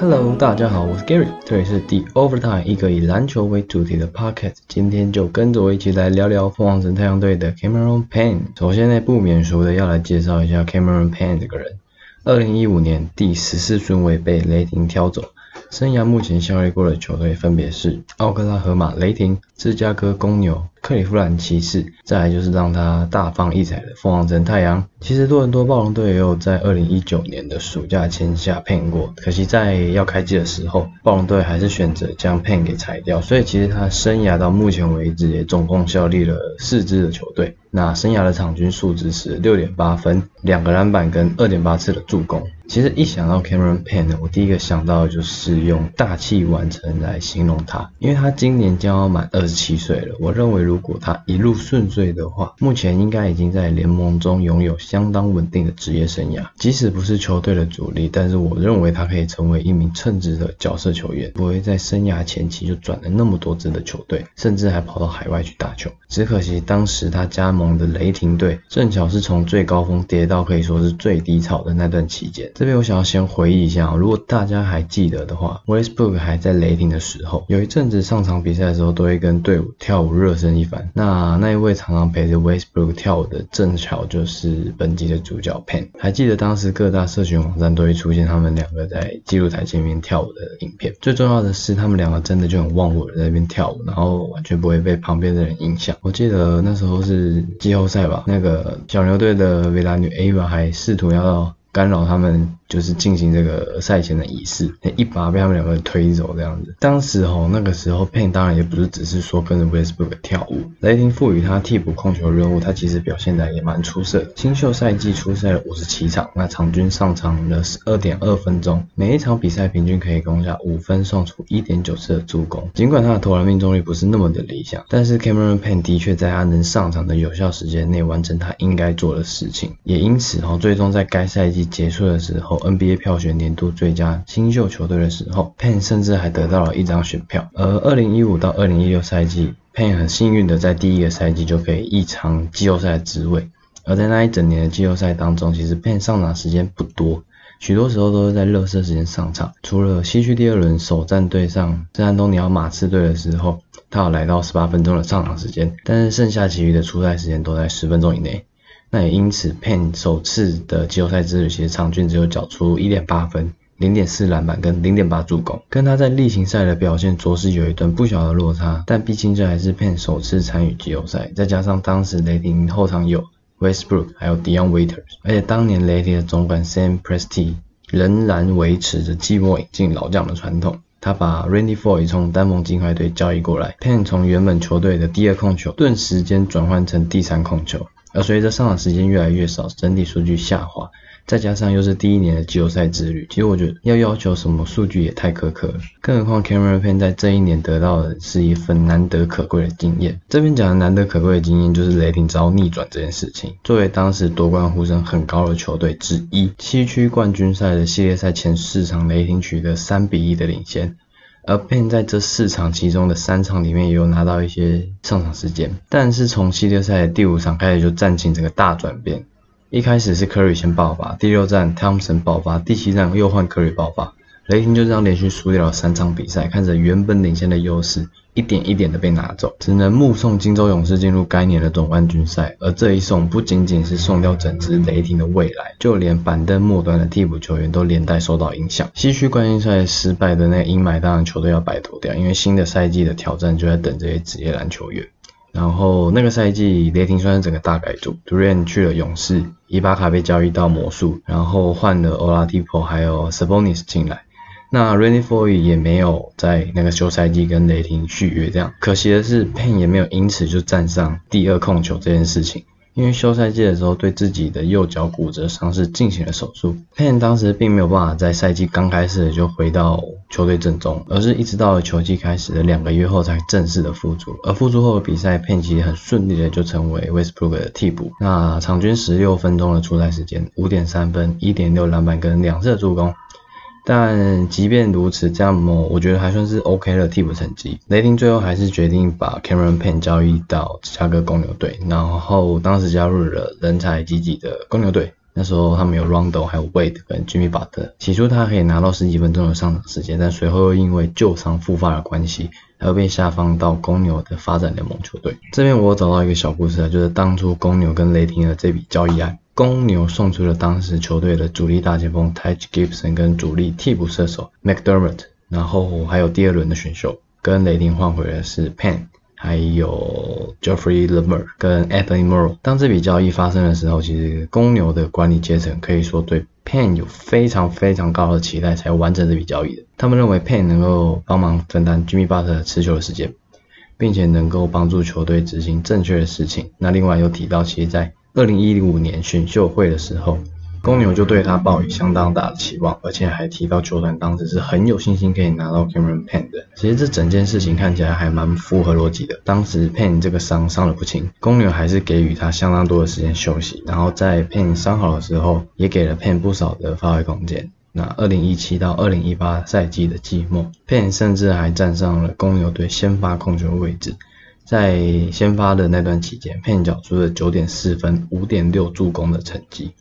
Hello，大家好，我是 Gary，这里是 The Overtime，一个以篮球为主题的 Pocket。今天就跟着我一起来聊聊凤凰城太阳队的 Cameron Payne。首先呢，不免俗的要来介绍一下 Cameron Payne 这个人。二零一五年第十四顺位被雷霆挑走。生涯目前效力过的球队分别是奥克拉荷马雷霆、芝加哥公牛、克利夫兰骑士，再来就是让他大放异彩的凤凰城太阳。其实多伦多暴龙队也有在二零一九年的暑假签下 Pen 过，可惜在要开机的时候，暴龙队还是选择将 Pen 给裁掉。所以其实他生涯到目前为止也总共效力了四支的球队。那生涯的场均数值是六点八分、两个篮板跟二点八次的助攻。其实一想到 Cameron Payne，我第一个想到的就是用大器晚成来形容他，因为他今年将要满二十七岁了。我认为如如果他一路顺遂的话，目前应该已经在联盟中拥有相当稳定的职业生涯。即使不是球队的主力，但是我认为他可以成为一名称职的角色球员，不会在生涯前期就转了那么多支的球队，甚至还跑到海外去打球。只可惜当时他加盟的雷霆队，正巧是从最高峰跌到可以说是最低潮的那段期间。这边我想要先回忆一下，如果大家还记得的话，Westbrook 还在雷霆的时候，有一阵子上场比赛的时候，都会跟队伍跳舞热身那那一位常常陪着 Westbrook 跳舞的，正巧就是本集的主角 Pen。还记得当时各大社群网站都会出现他们两个在记录台前面跳舞的影片。最重要的是，他们两个真的就很忘我的在那边跳舞，然后完全不会被旁边的人影响。我记得那时候是季后赛吧，那个小牛队的维拉女 Ava 还试图要到干扰他们。就是进行这个赛前的仪式，一把被他们两个人推走这样子。当时哦，那个时候，Payn 当然也不是只是说跟着 Westbrook 跳舞，雷霆赋予他替补控球任务，他其实表现的也蛮出色。新秀赛季出赛了五十七场，那场均上场了十二点二分钟，每一场比赛平均可以攻下五分，送出一点九次的助攻。尽管他的投篮命中率不是那么的理想，但是 Cameron Payne 的确在他能上场的有效时间内完成他应该做的事情，也因此哦，最终在该赛季结束的时候。NBA 票选年度最佳新秀球队的时候，Payne 甚至还得到了一张选票。而2015到2016赛季，Payne 很幸运的在第一个赛季就可以一尝季后赛的滋味。而在那一整年的季后赛当中，其实 Payne 上场时间不多，许多时候都是在热身时间上场。除了西区第二轮首战对上圣安东尼奥马刺队的时候，他有来到18分钟的上场时间，但是剩下其余的出赛时间都在十分钟以内。那也因此，Pen 首次的季后赛之旅，其实场均只有缴出一点八分、零点四篮板跟零点八助攻，跟他在例行赛的表现着实有一段不小的落差。但毕竟这还是 Pen 首次参与季后赛，再加上当时雷霆后场有 Westbrook 还有 Dion Waiters，而且当年雷霆的总管 Sam Presti 仍然维持着季末引进老将的传统，他把 Randy Foye 从丹蒙金块队交易过来，Pen 从原本球队的第二控球，顿时间转换成第三控球。而随着上场时间越来越少，整体数据下滑，再加上又是第一年的季后赛之旅，其实我觉得要要求什么数据也太苛刻了。更何况 Cameron p e n 在这一年得到的是一份难得可贵的经验。这边讲的难得可贵的经验，就是雷霆遭逆转这件事情。作为当时夺冠呼声很高的球队之一，西区冠军赛的系列赛前四场，雷霆取得三比一的领先。而 Ben 在这四场其中的三场里面也有拿到一些上场时间，但是从系列赛的第五场开始就战情整个大转变。一开始是 Curry 先爆发，第六战 Thompson 爆发，第七战又换 Curry 爆发。雷霆就这样连续输掉了三场比赛，看着原本领先的优势一点一点的被拿走，只能目送金州勇士进入该年的总冠军赛。而这一送不仅仅是送掉整支雷霆的未来，就连板凳末端的替补球员都连带受到影响。西区冠军赛失败的那阴霾，当然球队要摆脱掉，因为新的赛季的挑战就在等这些职业篮球员。然后那个赛季雷霆算是整个大改组 d u r a n 去了勇士，伊巴卡被交易到魔术，然后换了 Oladipo 还有 Sabonis 进来。那 Randy Foye 也没有在那个休赛季跟雷霆续约，这样可惜的是，Pen 也没有因此就站上第二控球这件事情。因为休赛季的时候对自己的右脚骨折伤势进行了手术，Pen 当时并没有办法在赛季刚开始就回到球队阵中，而是一直到了球季开始的两个月后才正式的复出。而复出后的比赛，Pen 其实很顺利的就成为 Westbrook 的替补，那场均十六分钟的出赛时间，五点三分，一点六篮板跟两次助攻。但即便如此，这样么我觉得还算是 OK 的替补成绩。雷霆最后还是决定把 Cameron Payne 交易到芝加哥公牛队，然后当时加入了人才济济的公牛队。那时候他们有 Rondo，还有 Wade 跟 Jimmy Butler。起初他可以拿到十几分钟的上场时间，但随后又因为旧伤复发的关系，而被下放到公牛的发展联盟球队。这边我找到一个小故事啊，就是当初公牛跟雷霆的这笔交易案。公牛送出了当时球队的主力大前锋 Taj Gibson 跟主力替补射手 McDermott，然后还有第二轮的选秀，跟雷霆换回的是 Pen，还有 Jeffrey l e m e r 跟 Anthony Morrow。当这笔交易发生的时候，其实公牛的管理阶层可以说对 Pen 有非常非常高的期待，才完成这笔交易的。他们认为 Pen 能够帮忙分担 Jimmy Butler 持球的时间，并且能够帮助球队执行正确的事情。那另外又提到，其实在二零一五年选秀会的时候，公牛就对他抱有相当大的期望，而且还提到球团当时是很有信心可以拿到 Cameron Payne 的。其实这整件事情看起来还蛮符合逻辑的。当时 Payne 这个伤伤得不轻，公牛还是给予他相当多的时间休息，然后在 Payne 伤好的时候，也给了 Payne 不少的发挥空间。那二零一七到二零一八赛季的季末，Payne 甚至还站上了公牛队先发控球位置。在先发的那段期间，Pen 缴出了九点四分、五点六助攻的成绩，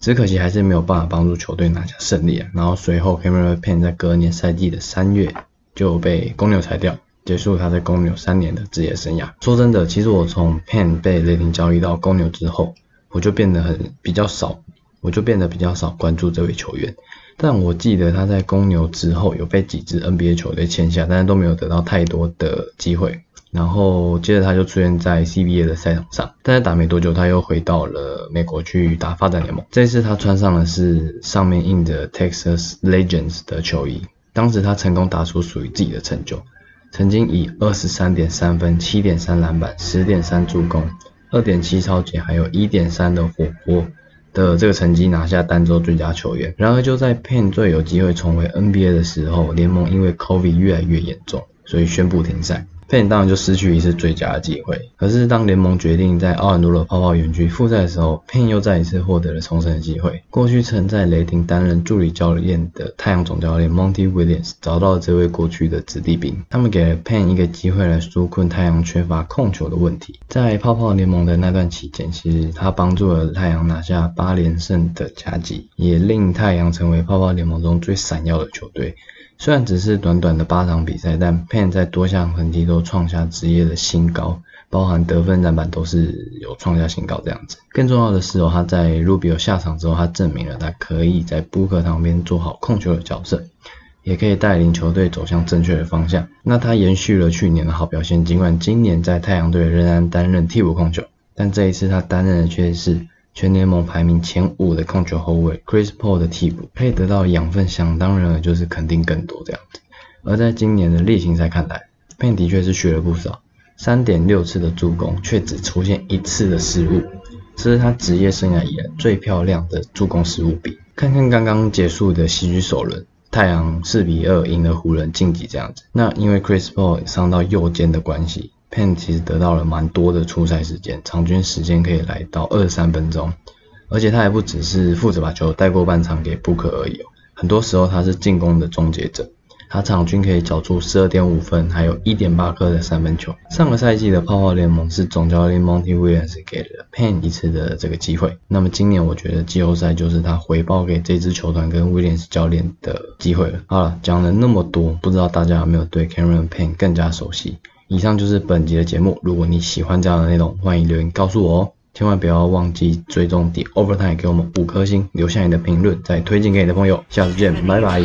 只可惜还是没有办法帮助球队拿下胜利啊。然后随后 Cameron Pen 在隔年赛季的三月就被公牛裁掉，结束他在公牛三年的职业生涯。说真的，其实我从 Pen 被雷霆交易到公牛之后，我就变得很比较少，我就变得比较少关注这位球员。但我记得他在公牛之后有被几支 NBA 球队签下，但是都没有得到太多的机会。然后接着他就出现在 CBA 的赛场上，但是打没多久他又回到了美国去打发展联盟。这次他穿上的是上面印着 Texas Legends 的球衣。当时他成功打出属于自己的成就，曾经以二十三点三分、七点三篮板、十点三助攻、二点七超级还有一点三的火锅的这个成绩拿下单周最佳球员。然而就在 Pen 最有机会重回 NBA 的时候，联盟因为 COVID 越来越严重，所以宣布停赛。佩恩当然就失去一次最佳的机会。可是当联盟决定在奥兰多的泡泡园区复赛的时候，佩恩又再一次获得了重生的机会。过去曾在雷霆担任助理教练的太阳总教练 Monty Williams 找到了这位过去的子弟兵，他们给了佩恩一个机会来纾困太阳缺乏控球的问题。在泡泡联盟的那段期间，其实他帮助了太阳拿下八连胜的佳绩，也令太阳成为泡泡联盟中最闪耀的球队。虽然只是短短的八场比赛，但 Pen 在多项成绩都创下职业的新高，包含得分、篮板都是有创下新高这样子。更重要的是哦，他在 Rubio 下场之后，他证明了他可以在布克旁边做好控球的角色，也可以带领球队走向正确的方向。那他延续了去年的好表现，尽管今年在太阳队仍然担任替补控球，但这一次他担任的却是。全联盟排名前五的控球后卫 Chris Paul 的替补，可以得到养分，想当然了就是肯定更多这样子。而在今年的例行赛看来，Pen 的确是学了不少，三点六次的助攻却只出现一次的失误，这是他职业生涯以来最漂亮的助攻失误比。看看刚刚结束的西区首轮，太阳四比二赢了湖人晋级这样子。那因为 Chris Paul 伤到右肩的关系。Pen 其实得到了蛮多的出赛时间，场均时间可以来到二三分钟，而且他还不只是负责把球带过半场给布克而已哦，很多时候他是进攻的终结者，他场均可以缴出十二点五分，还有一点八颗的三分球。上个赛季的泡泡联盟是总教练 Monty Williams 给了 Pen 一次的这个机会，那么今年我觉得季后赛就是他回报给这支球团跟 Williams 教练的机会了。好了，讲了那么多，不知道大家有没有对 Cameron Pen 更加熟悉？以上就是本集的节目。如果你喜欢这样的内容，欢迎留言告诉我哦。千万不要忘记追踪 The Overtime，给我们五颗星，留下你的评论，再推荐给你的朋友。下次见，拜拜。